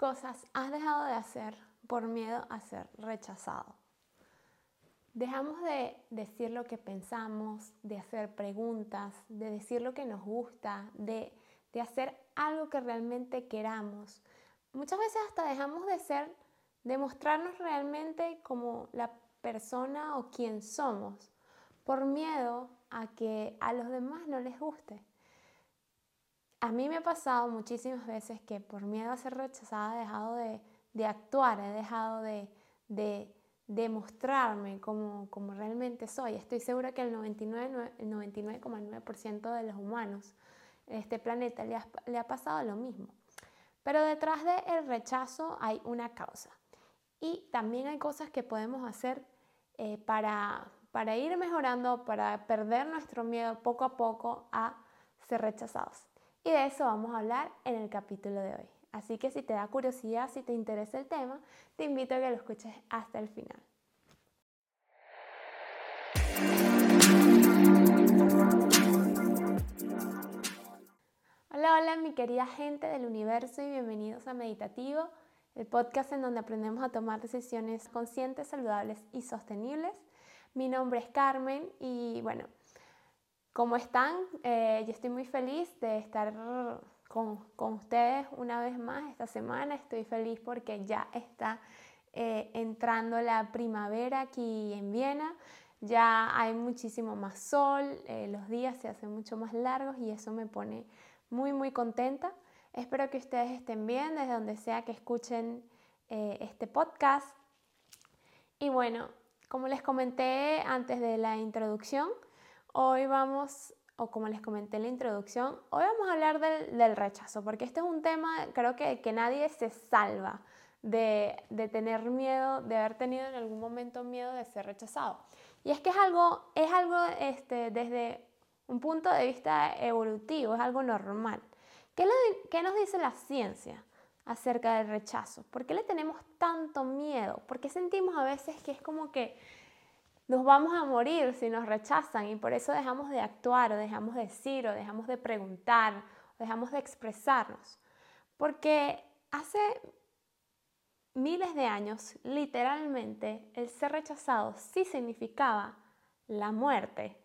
cosas has dejado de hacer por miedo a ser rechazado? Dejamos de decir lo que pensamos, de hacer preguntas, de decir lo que nos gusta, de, de hacer algo que realmente queramos. Muchas veces hasta dejamos de ser, de mostrarnos realmente como la persona o quien somos, por miedo a que a los demás no les guste. A mí me ha pasado muchísimas veces que por miedo a ser rechazada he dejado de, actuar, he dejado de, de demostrarme como, realmente soy. Estoy segura que el 99,9% el 99 de los humanos en este planeta le ha, pasado lo mismo. Pero detrás del rechazo hay una causa. Y también hay cosas que podemos hacer eh, para ir mejorando, para perder nuestro miedo poco a poco a ser rechazados. Y de eso vamos a hablar en el capítulo de hoy. Así que si te da curiosidad, si te interesa el tema, te invito a que lo escuches hasta el final. Hola, hola mi querida gente del universo y bienvenidos a Meditativo, el podcast en donde aprendemos a tomar decisiones conscientes, saludables y sostenibles. Mi nombre es Carmen y bueno, ¿cómo están? Eh, yo estoy muy feliz de estar con, con, ustedes una vez más esta semana. Estoy feliz porque ya está eh, entrando la primavera aquí en Viena. Ya hay muchísimo más sol, eh, los días se hacen mucho más largos y eso me pone muy muy contenta. Espero que ustedes estén bien desde donde sea que escuchen este podcast. Y bueno, como les comenté antes de la introducción, hoy vamos o como les comenté en la introducción, hoy vamos a hablar del, rechazo, porque este es un tema, creo que, que nadie se salva de, tener miedo, de haber tenido en algún momento miedo de ser rechazado. Y es que es algo, es algo este, desde un punto de vista evolutivo, es algo normal. ¿Qué, ¿Qué nos dice la ciencia acerca del rechazo? ¿Por qué le tenemos tanto miedo? ¿Por qué sentimos a veces que es como que nos vamos a morir si nos rechazan y por eso dejamos de actuar o dejamos de decir o dejamos de preguntar o dejamos de expresarnos. Porque hace miles de años, literalmente, el ser rechazado sí significaba la muerte,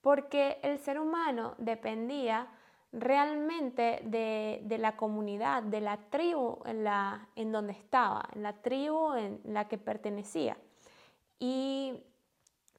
porque el ser humano dependía realmente de, de, la comunidad, de la tribu en, la, en donde estaba, en la tribu en la que pertenecía. Y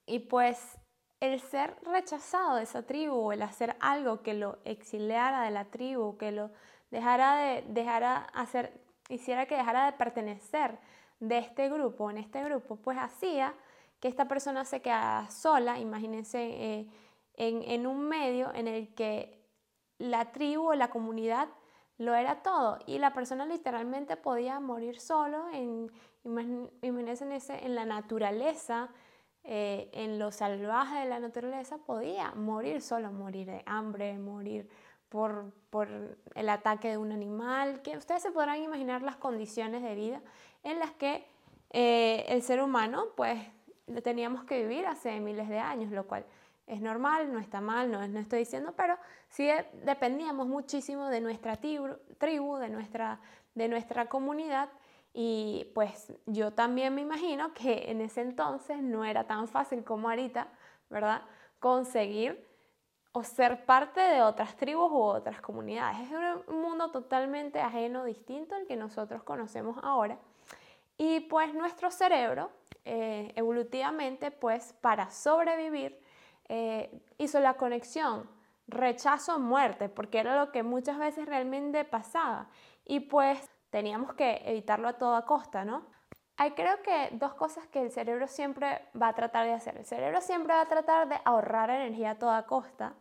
y pues el ser rechazado de esa tribu, el hacer algo que lo exiliara de la tribu, que lo dejara de, dejara hacer, hiciera que dejara de pertenecer de este grupo, en este grupo, pues hacía que esta persona se quedara sola, imagínense, eh, en, en, un medio en el que la tribu o la comunidad lo era todo. Y la persona literalmente podía morir solo, en, imagínense en la naturaleza, eh, en lo salvaje de la naturaleza podía morir solo, morir de hambre, morir por, por, el ataque de un animal, que ustedes se podrán imaginar las condiciones de vida en las que eh, el ser humano pues teníamos que vivir hace miles de años, lo cual es normal, no está mal, no, no estoy diciendo, pero sí dependíamos muchísimo de nuestra tribu, de, nuestra, de nuestra comunidad y pues yo también me imagino que en ese entonces no era tan fácil como ahorita, ¿verdad? Conseguir o ser parte de otras tribus u otras comunidades. Es un mundo totalmente ajeno, distinto al que nosotros conocemos ahora. Y pues nuestro cerebro, eh, evolutivamente, pues para sobrevivir, eh, hizo la conexión rechazo-muerte, porque era lo que muchas veces realmente pasaba. Y pues teníamos que evitarlo a toda costa, ¿no? Hay creo que dos cosas que el cerebro siempre va a tratar de hacer. El cerebro siempre va a tratar de ahorrar energía a toda costa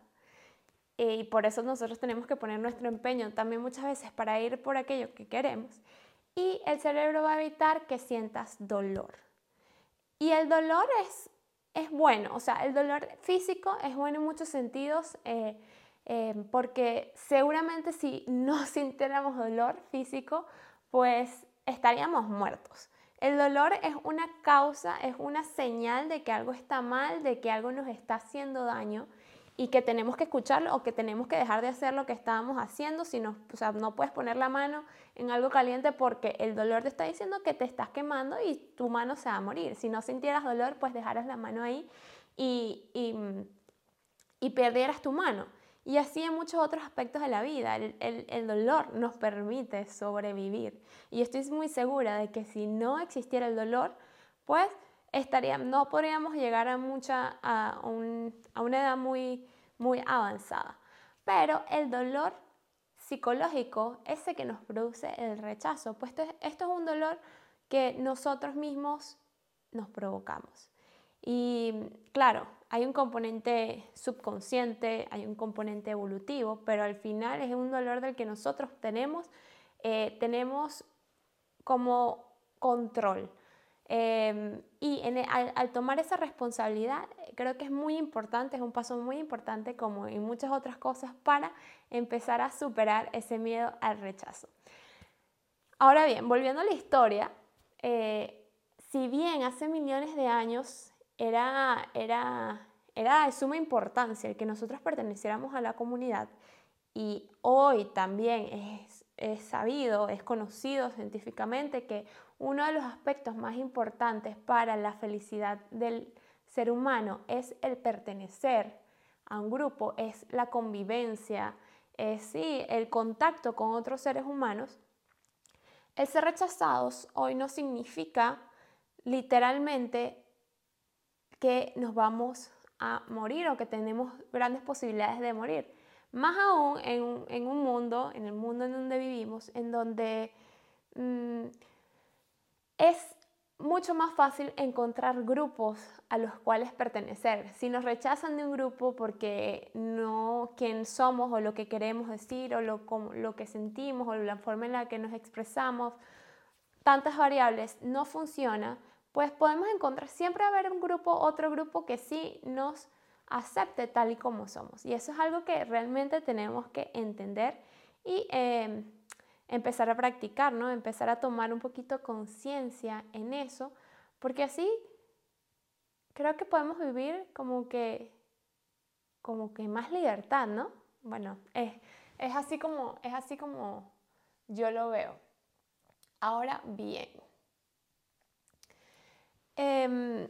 y por eso nosotros tenemos que poner nuestro empeño también muchas veces para ir por aquello que queremos. Y el cerebro va a evitar que sientas dolor. Y el dolor es, es bueno, o sea, el dolor físico es bueno en muchos sentidos. Eh, Em, porque seguramente si no sintiéramos dolor físico, pues estaríamos muertos. El dolor es una causa, es una señal de que algo está mal, de que algo nos está haciendo daño y que tenemos que escucharlo o que tenemos que dejar de hacer lo que estábamos haciendo, si no, o sea, no puedes poner la mano en algo caliente porque el dolor te está diciendo que te estás quemando y tu mano se va a morir. Si no sintieras dolor, pues dejaras la mano ahí y, y, y perdieras tu mano. Y así en muchos otros aspectos de la vida, el, el, dolor nos permite sobrevivir. Y estoy muy segura de que si no existiera el dolor, pues estaría, no podríamos llegar a, mucha, a, a una edad muy, muy avanzada. Pero el dolor psicológico, ese que nos produce el rechazo, pues esto, esto es un dolor que nosotros mismos nos provocamos. Y claro, hay un componente subconsciente, hay un componente evolutivo, pero al final es un dolor del que nosotros tenemos, eh, tenemos como control. Em, y al, tomar esa responsabilidad, creo que es muy importante, es un paso muy importante como en muchas otras cosas para empezar a superar ese miedo al rechazo. Ahora bien, volviendo a la historia, eh, si bien hace millones de años era, era, era de suma importancia el que nosotros perteneciéramos a la comunidad y hoy también es, es sabido, es conocido científicamente que uno de los aspectos más importantes para la felicidad del ser humano es el pertenecer a un grupo, es la convivencia, es sí, el contacto con otros seres humanos. El ser rechazados hoy no significa literalmente que nos vamos a morir o que tenemos grandes posibilidades de morir. Más aún en, un mundo, en el mundo en donde vivimos, en donde mm, es mucho más fácil encontrar grupos a los cuales pertenecer. Si nos rechazan de un grupo porque no quién somos o lo que queremos decir o lo, lo que sentimos o la forma en la que nos expresamos, tantas variables no funciona, pues podemos encontrar, siempre haber un grupo, otro grupo que sí nos acepte tal y como somos. Y eso es algo que realmente tenemos que entender y eh, empezar a practicar, ¿no? Empezar a tomar un poquito conciencia en eso, porque así creo que podemos vivir como que, como que más libertad, ¿no? Bueno, es, es, así como, es así como yo lo veo. Ahora bien, em,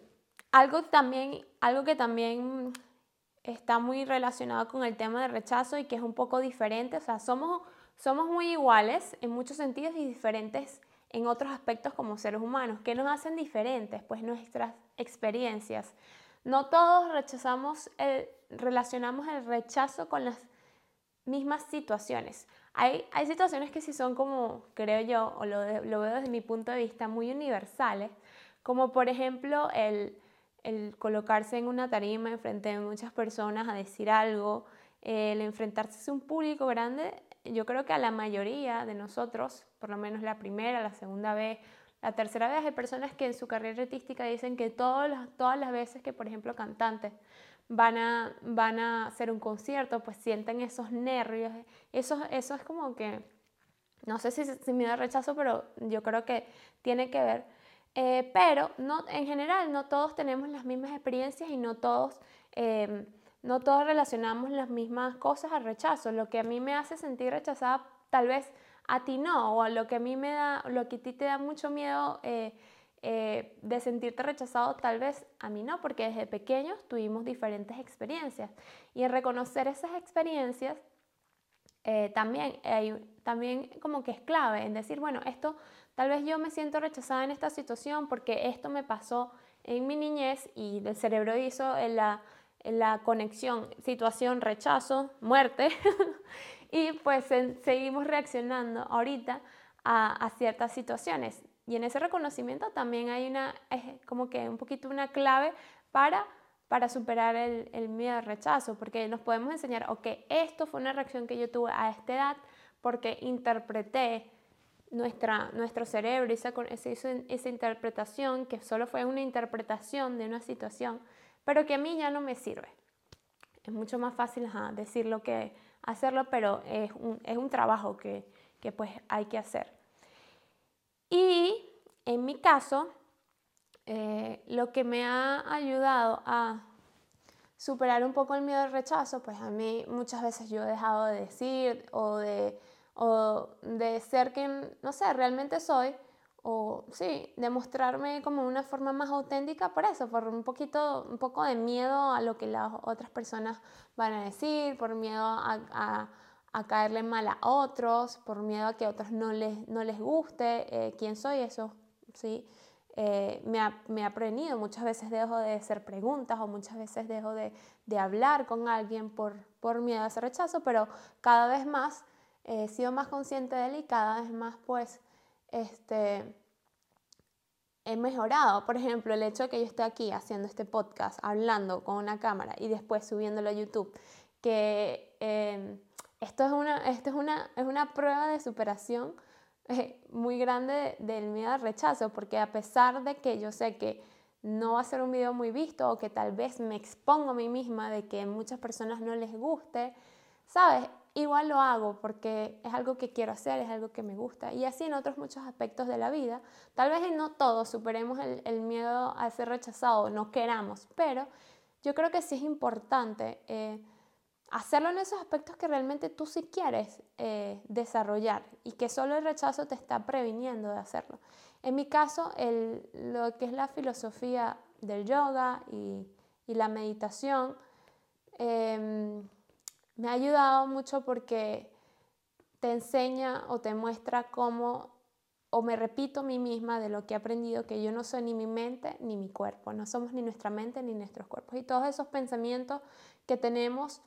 algo, también, algo que también está muy relacionado con el tema de rechazo y que es un poco diferente, o sea, somos somos muy iguales en muchos sentidos y diferentes en otros aspectos como seres humanos. ¿Qué nos hacen diferentes? Pues nuestras experiencias. No todos rechazamos el, relacionamos el rechazo con las mismas situaciones. Hay, hay situaciones que sí son como, creo yo, o lo, lo, veo desde mi punto de vista, muy universales, como por ejemplo el, el colocarse en una tarima enfrente de muchas personas a decir algo, el enfrentarse a un público grande yo creo que a la mayoría de nosotros, por lo menos la primera, la segunda vez, la tercera vez, hay personas que en su carrera artística dicen que todas las, todas las veces que, por ejemplo, cantantes van a, van a hacer un concierto, pues sienten esos nervios. Eso, eso es como que, no sé si, si me da rechazo, pero yo creo que tiene que ver. Eh, pero no, en general no todos tenemos las mismas experiencias y no todos... Eh, no todos relacionamos las mismas cosas al rechazo. Lo que a mí me hace sentir rechazada, tal vez a ti no, o lo que a mí me da, lo que a ti te da mucho miedo eh, eh, de sentirte rechazado, tal vez a mí no, porque desde pequeños tuvimos diferentes experiencias. Y en reconocer esas experiencias, eh, también, también como que es clave en decir, bueno, esto, tal vez yo me siento rechazada en esta situación porque esto me pasó en mi niñez y el cerebro hizo la la conexión, situación, rechazo, muerte, y pues seguimos reaccionando ahorita a, ciertas situaciones. Y en ese reconocimiento también hay una, como que un poquito una clave para, para superar el, el miedo al rechazo, porque nos podemos enseñar, ok, esto fue una reacción que yo tuve a esta edad porque interpreté nuestra, nuestro cerebro esa, esa, esa interpretación, que solo fue una interpretación de una situación, pero que a mí ya no me sirve. Es mucho más fácil decirlo que hacerlo, pero es un, es un trabajo que, que, pues hay que hacer. Y en mi caso, eh, lo que me ha ayudado a superar un poco el miedo al rechazo, pues a mí muchas veces yo he dejado de decir o de, o de ser quien, no sé, realmente soy, o sí, demostrarme como una forma más auténtica por eso, por un poquito, un poco de miedo a lo que las otras personas van a decir, por miedo a, caerle mal a otros, por miedo a que a otros no les, no les guste eh, quién soy, eso, sí. Eh, me, ha, me ha prevenido, muchas veces dejo de hacer preguntas o muchas veces dejo de, de hablar con alguien por, por miedo a ese rechazo, pero cada vez más he sido más consciente de él y cada vez más pues este, he mejorado. Por ejemplo, el hecho de que yo esté aquí haciendo este podcast, hablando con una cámara y después subiéndolo a YouTube, que em, esto, es una, esto es, una, es una prueba de superación eh, muy grande del miedo al rechazo, porque a pesar de que yo sé que no va a ser un video muy visto o que tal vez me expongo a mí misma de que muchas personas no les guste, ¿sabes? igual lo hago porque es algo que quiero hacer, es algo que me gusta. Y así en otros muchos aspectos de la vida. Tal vez en no todos superemos el, miedo a ser rechazado, no queramos, pero yo creo que sí es importante eh, hacerlo en esos aspectos que realmente tú sí quieres eh, desarrollar y que solo el rechazo te está previniendo de hacerlo. En mi caso, lo que es la filosofía del yoga y, la meditación, em, me ha ayudado mucho porque te enseña o te muestra cómo, o me repito a mí misma de lo que he aprendido, que yo no soy ni mi mente ni mi cuerpo, no somos ni nuestra mente ni nuestros cuerpos. Y todos esos pensamientos que tenemos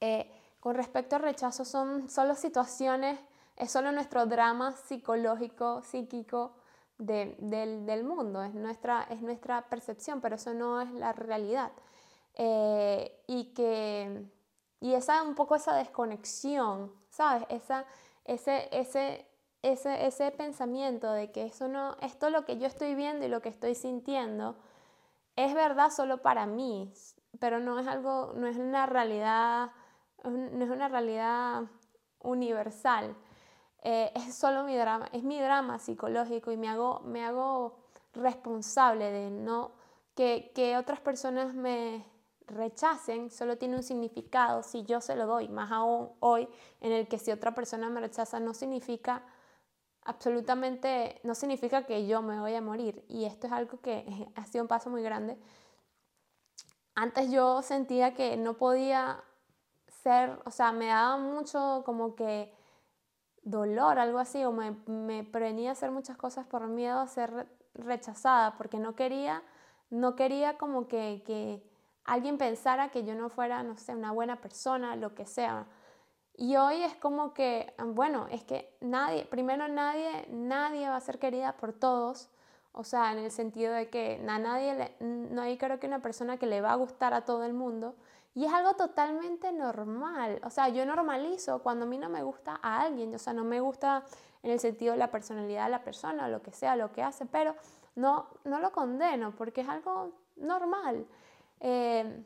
eh, con respecto al rechazo son solo situaciones, es solo nuestro drama psicológico, psíquico del, mundo, es nuestra, es nuestra percepción, pero eso no es la realidad. Eh, y que y esa un poco esa desconexión, ¿sabes? Esa, ese, ese, ese, ese pensamiento de que eso no, esto lo que yo estoy viendo y lo que estoy sintiendo es verdad solo para mí, pero no es algo, no es una realidad, no es una realidad universal. Eh, es solo mi drama, es mi drama psicológico y me hago, me hago responsable de no que, que otras personas me, rechacen solo tiene un significado si yo se lo doy, más aún hoy en el que si otra persona me rechaza no significa absolutamente, no significa que yo me voy a morir y esto es algo que ha sido un paso muy grande. Antes yo sentía que no podía ser, o sea, me daba mucho como que dolor, algo así, o me, me prevenía hacer muchas cosas por miedo a ser rechazada, porque no quería, no quería como que, que alguien pensara que yo no fuera, no sé, una buena persona, lo que sea. Y hoy es como que, bueno, es que nadie, primero nadie, nadie va a ser querida por todos. O sea, en el sentido de que a nadie, no hay creo que una persona que le va a gustar a todo el mundo. Y es algo totalmente normal. O sea, yo normalizo cuando a mí no me gusta a alguien. O sea, no me gusta en el sentido de la personalidad de la persona, lo que sea, lo que hace, pero no, no lo condeno porque es algo normal. Eh,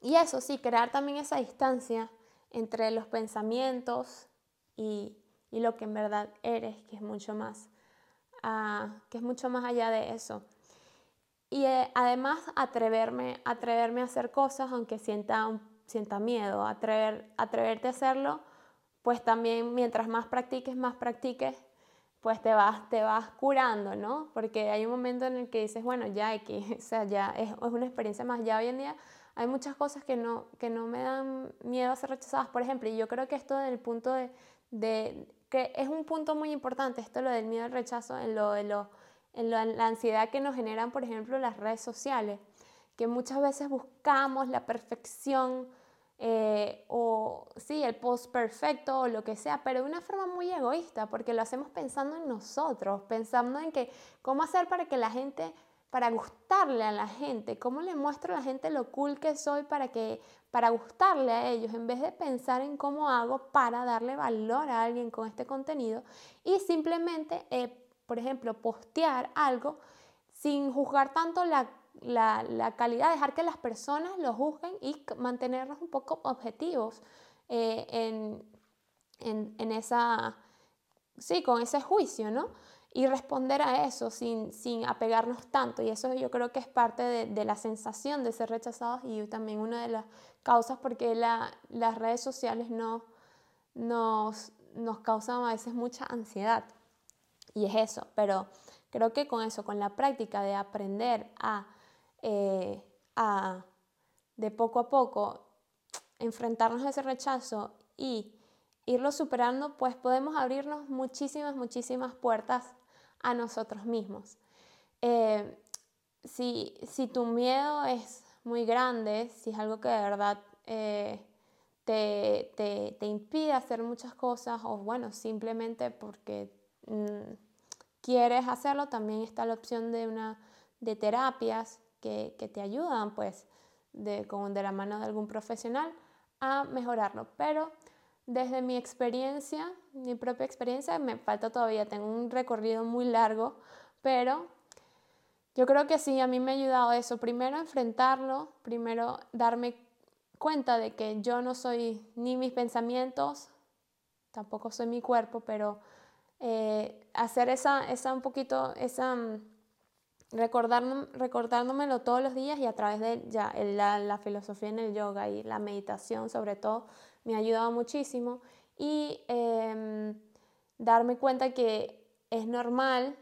y eso sí, crear también esa distancia entre los pensamientos y, lo que en verdad eres, que es mucho más, ah, que es mucho más allá de eso. Y eh, además atreverme, atreverme a hacer cosas aunque sienta, sienta miedo, atrever, atreverte a hacerlo, pues también mientras más practiques, más practiques, pues te vas, te vas curando, ¿no? Porque hay un momento en el que dices, bueno, ya que, o sea, ya es, es, una experiencia más, ya hoy en día hay muchas cosas que no, que no me dan miedo a ser rechazadas, por ejemplo, y yo creo que esto del punto de, de que es un punto muy importante, esto lo del miedo al rechazo, en lo de lo, en la ansiedad que nos generan, por ejemplo, las redes sociales, que muchas veces buscamos la perfección, eh, o sí, el post perfecto o lo que sea, pero de una forma muy egoísta, porque lo hacemos pensando en nosotros, pensando en que cómo hacer para que la gente, para gustarle a la gente, cómo le muestro a la gente lo cool que soy para que para gustarle a ellos, en vez de pensar en cómo hago para darle valor a alguien con este contenido y simplemente, eh, por ejemplo, postear algo sin juzgar tanto la la, la, calidad, dejar que las personas lo juzguen y mantenernos un poco objetivos eh, en, en, en, esa, sí, con ese juicio, ¿no? y responder a eso sin, sin apegarnos tanto. Y eso yo creo que es parte de, de la sensación de ser rechazados y también una de las causas porque la, las redes sociales no, nos, nos causan a veces mucha ansiedad. Y es eso, pero creo que con eso, con la práctica de aprender a, eh, a de poco a poco enfrentarnos a ese rechazo y irlo superando, pues podemos abrirnos muchísimas, muchísimas puertas a nosotros mismos. Eh, si, si, tu miedo es muy grande, si es algo que de verdad eh, te, te, te, impide hacer muchas cosas o bueno, simplemente porque mm, quieres hacerlo, también está la opción de, una, de terapias que, que te ayudan pues de, con, de la mano de algún profesional a mejorarlo. Pero desde mi experiencia, mi propia experiencia, me falta todavía, tengo un recorrido muy largo, pero yo creo que sí, a mí me ha ayudado eso. Primero enfrentarlo, primero darme cuenta de que yo no soy ni mis pensamientos, tampoco soy mi cuerpo, pero eh, hacer esa, esa un poquito, esa mm, recordándomelo todos los días y a través de ya, la, filosofía en el yoga y la meditación sobre todo me ha ayudado muchísimo. Y em, darme cuenta que es normal,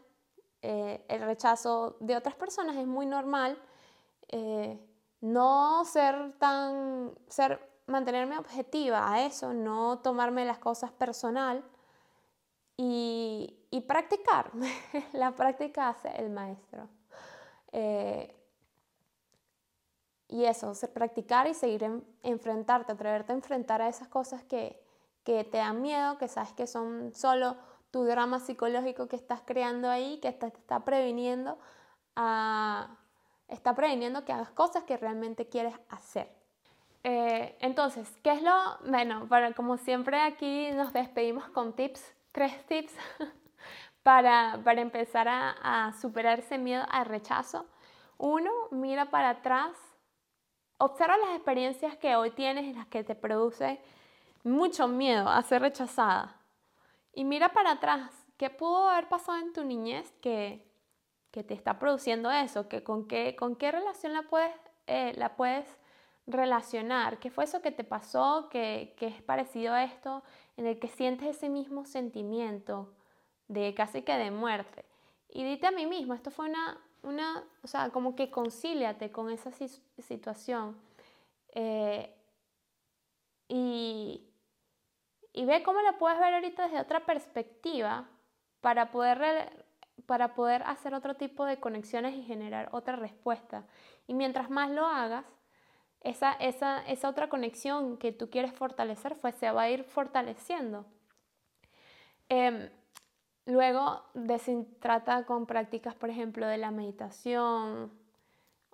eh, el rechazo de otras personas es muy normal, eh, no ser tan, ser, mantenerme objetiva a eso, no tomarme las cosas personal y, y practicar. La práctica hace el maestro. Eh, y eso, practicar y seguir en, enfrentarte, atreverte a enfrentar a esas cosas que, que te dan miedo, que sabes que son solo tu drama psicológico que estás creando ahí, que te está previniendo a, está previniendo que hagas cosas que realmente quieres hacer. Eh, entonces, ¿qué es lo? Bueno, para, como siempre aquí nos despedimos con tips, tres tips para, para empezar a, a superar ese miedo al rechazo. Uno, mira para atrás Observa las experiencias que hoy tienes en las que te produce mucho miedo a ser rechazada. Y mira para atrás, ¿qué pudo haber pasado en tu niñez que, que te está produciendo eso? Que, con, qué, ¿Con qué relación la puedes, eh, la puedes relacionar? ¿Qué fue eso que te pasó que, que es parecido a esto, en el que sientes ese mismo sentimiento de casi que de muerte? Y dite a mí mismo, esto fue una, una, o sea, como que concíliate con esa situación eh, y, y ve cómo la puedes ver ahorita desde otra perspectiva para poder, para poder hacer otro tipo de conexiones y generar otra respuesta. Y mientras más lo hagas, esa, esa, esa otra conexión que tú quieres fortalecer pues, se va a ir fortaleciendo. Em, Luego trata con prácticas, por ejemplo, de la meditación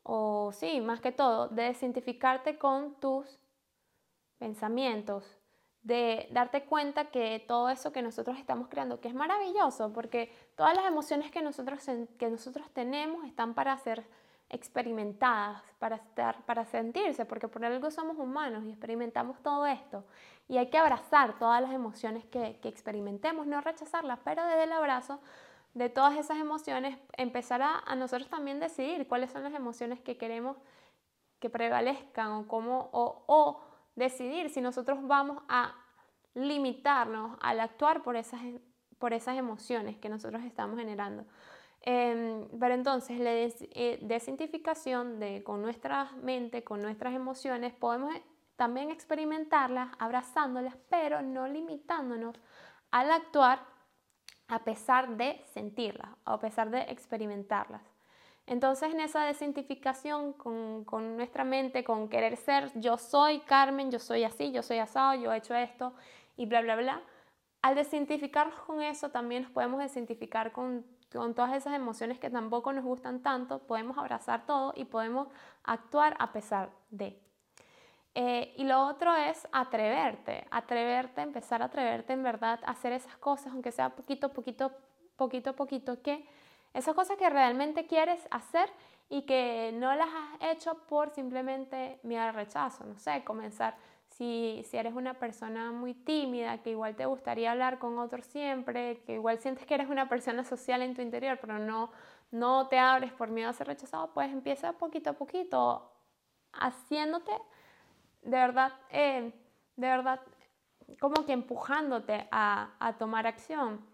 o sí, más que todo, de desidentificarte con tus pensamientos, de darte cuenta que todo eso que nosotros estamos creando, que es maravilloso, porque todas las emociones que nosotros, que nosotros tenemos están para ser experimentadas, para, estar, para sentirse, porque por algo somos humanos y experimentamos todo esto. Y hay que abrazar todas las emociones que, que experimentemos, no rechazarlas, pero desde el abrazo de todas esas emociones empezar a, nosotros también decidir cuáles son las emociones que queremos que prevalezcan o, cómo, o, o decidir si nosotros vamos a limitarnos al actuar por esas, por esas emociones que nosotros estamos generando. Eh, pero entonces la eh, desintificación de, con nuestra mente, con nuestras emociones, podemos también experimentarlas, abrazándolas, pero no limitándonos al actuar a pesar de sentirlas, a pesar de experimentarlas. Entonces en esa desintificación con, con, nuestra mente, con querer ser, yo soy Carmen, yo soy así, yo soy asado, yo he hecho esto y bla, bla, bla, al desintificarnos con eso también nos podemos desintificar con con todas esas emociones que tampoco nos gustan tanto, podemos abrazar todo y podemos actuar a pesar de. Eh, y lo otro es atreverte, atreverte, empezar a atreverte en verdad a hacer esas cosas, aunque sea poquito, poquito, poquito, poquito, que esas cosas que realmente quieres hacer y que no las has hecho por simplemente mirar rechazo, no sé, comenzar si, si, eres una persona muy tímida, que igual te gustaría hablar con otros siempre, que igual sientes que eres una persona social en tu interior, pero no, no te abres por miedo a ser rechazado, pues empieza poquito a poquito haciéndote de verdad, eh, de verdad, como que empujándote a, a, tomar acción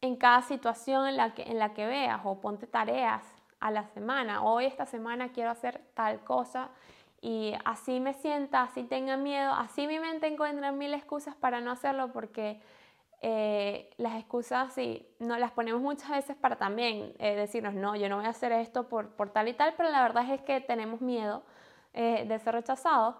en cada situación en la, que, en la que veas o ponte tareas a la semana. Hoy esta semana quiero hacer tal cosa y así me sienta, así tenga miedo, así mi mente encuentra mil excusas para no hacerlo porque eh, las excusas sí, no las ponemos muchas veces para también eh, decirnos, no, yo no voy a hacer esto por, por, tal y tal, pero la verdad es que tenemos miedo eh, de ser rechazados.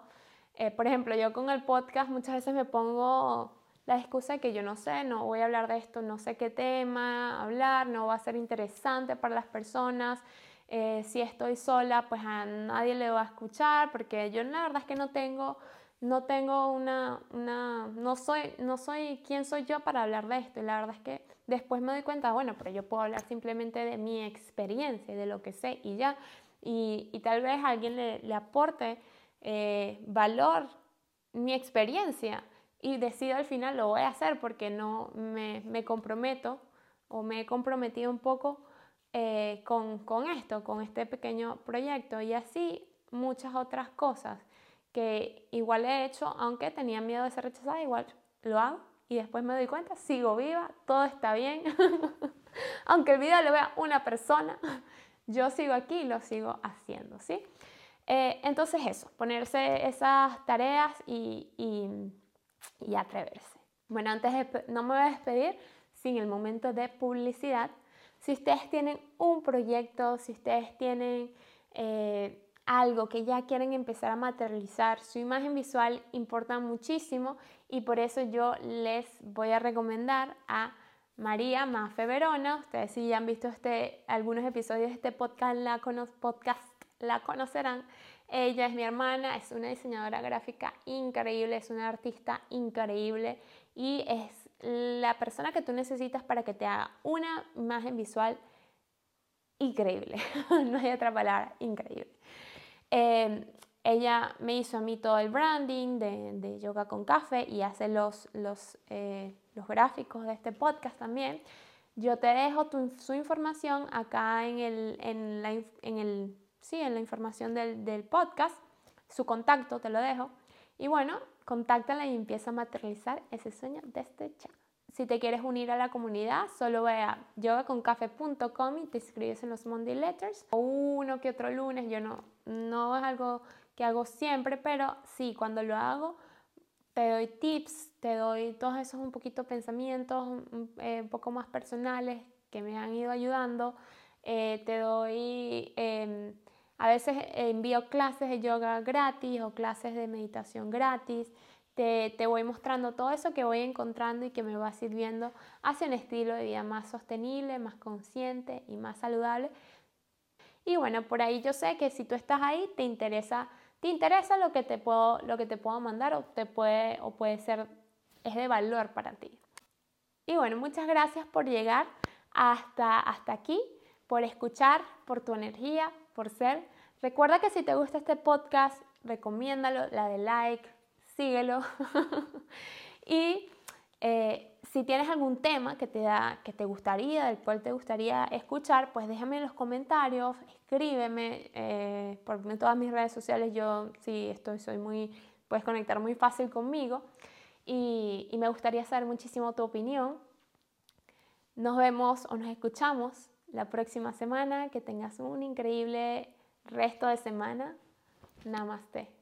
por ejemplo, yo con el podcast muchas veces me pongo la excusa de que yo no sé, no voy a hablar de esto, no sé qué tema hablar, no va a ser interesante para las personas. Eh, si estoy sola, pues a nadie le va a escuchar, porque yo la verdad es que no tengo, no tengo una, una, no soy, no soy quién soy yo para hablar de esto. Y la verdad es que después me doy cuenta, bueno, pero yo puedo hablar simplemente de mi experiencia, de lo que sé y ya. Y, y tal vez alguien le, le aporte eh, valor mi experiencia y decido al final lo voy a hacer porque no me, me comprometo o me he comprometido un poco eh, con, con esto, con este pequeño proyecto y así muchas otras cosas que igual he hecho, aunque tenía miedo de ser rechazada, igual lo hago y después me doy cuenta, sigo viva, todo está bien. aunque el video lo vea una persona, yo sigo aquí y lo sigo haciendo, ¿sí? Eh, entonces eso, ponerse esas tareas y, y, atreverse. Bueno, antes no me voy a despedir sin el momento de publicidad. Si ustedes tienen un proyecto, si ustedes tienen eh, algo que ya quieren empezar a materializar, su imagen visual importa muchísimo y por eso yo les voy a recomendar a María Mafe Verona. Ustedes si ya han visto este, algunos episodios de este podcast podcast, la conocerán. Ella es mi hermana, es una diseñadora gráfica increíble, es una artista increíble y es la persona que tú necesitas para que te haga una imagen visual increíble. no hay otra palabra, increíble. Em, ella me hizo a mí todo el branding de, Yoga con Café y hace los, los, eh, los, gráficos de este podcast también. Yo te dejo su información acá en, el, en, la, en, el, sí, en la información del, del podcast, su contacto te lo dejo. Y bueno, contáctala y empieza a materializar ese sueño desde ya. Si te quieres unir a la comunidad, solo ve a yogaconcafe.com y te inscribes en los Monday Letters. O uno que otro lunes, yo no, no es algo que hago siempre, pero sí, cuando lo hago, te doy tips, te doy todos esos un poquito pensamientos un, eh, poco más personales que me han ido ayudando. Eh, te doy, em, a veces envío clases de yoga gratis o clases de meditación gratis te, voy mostrando todo eso que voy encontrando y que me va sirviendo hacia un estilo de vida más sostenible, más consciente y más saludable. Y bueno, por ahí yo sé que si tú estás ahí, te interesa, te interesa lo que te puedo, lo que te puedo mandar o, te puede, o puede ser, es de valor para ti. Y bueno, muchas gracias por llegar hasta, hasta aquí, por escuchar, por tu energía, por ser. Recuerda que si te gusta este podcast, recomiéndalo, la de like, síguelo. y eh, si tienes algún tema que te, da, que te gustaría, del cual te gustaría escuchar, pues déjame en los comentarios, escríbeme eh, por todas mis redes sociales. Yo sí estoy, soy muy, puedes conectar muy fácil conmigo y me gustaría saber muchísimo tu opinión. Nos vemos o nos escuchamos la próxima semana. Que tengas un increíble resto de semana. Namaste.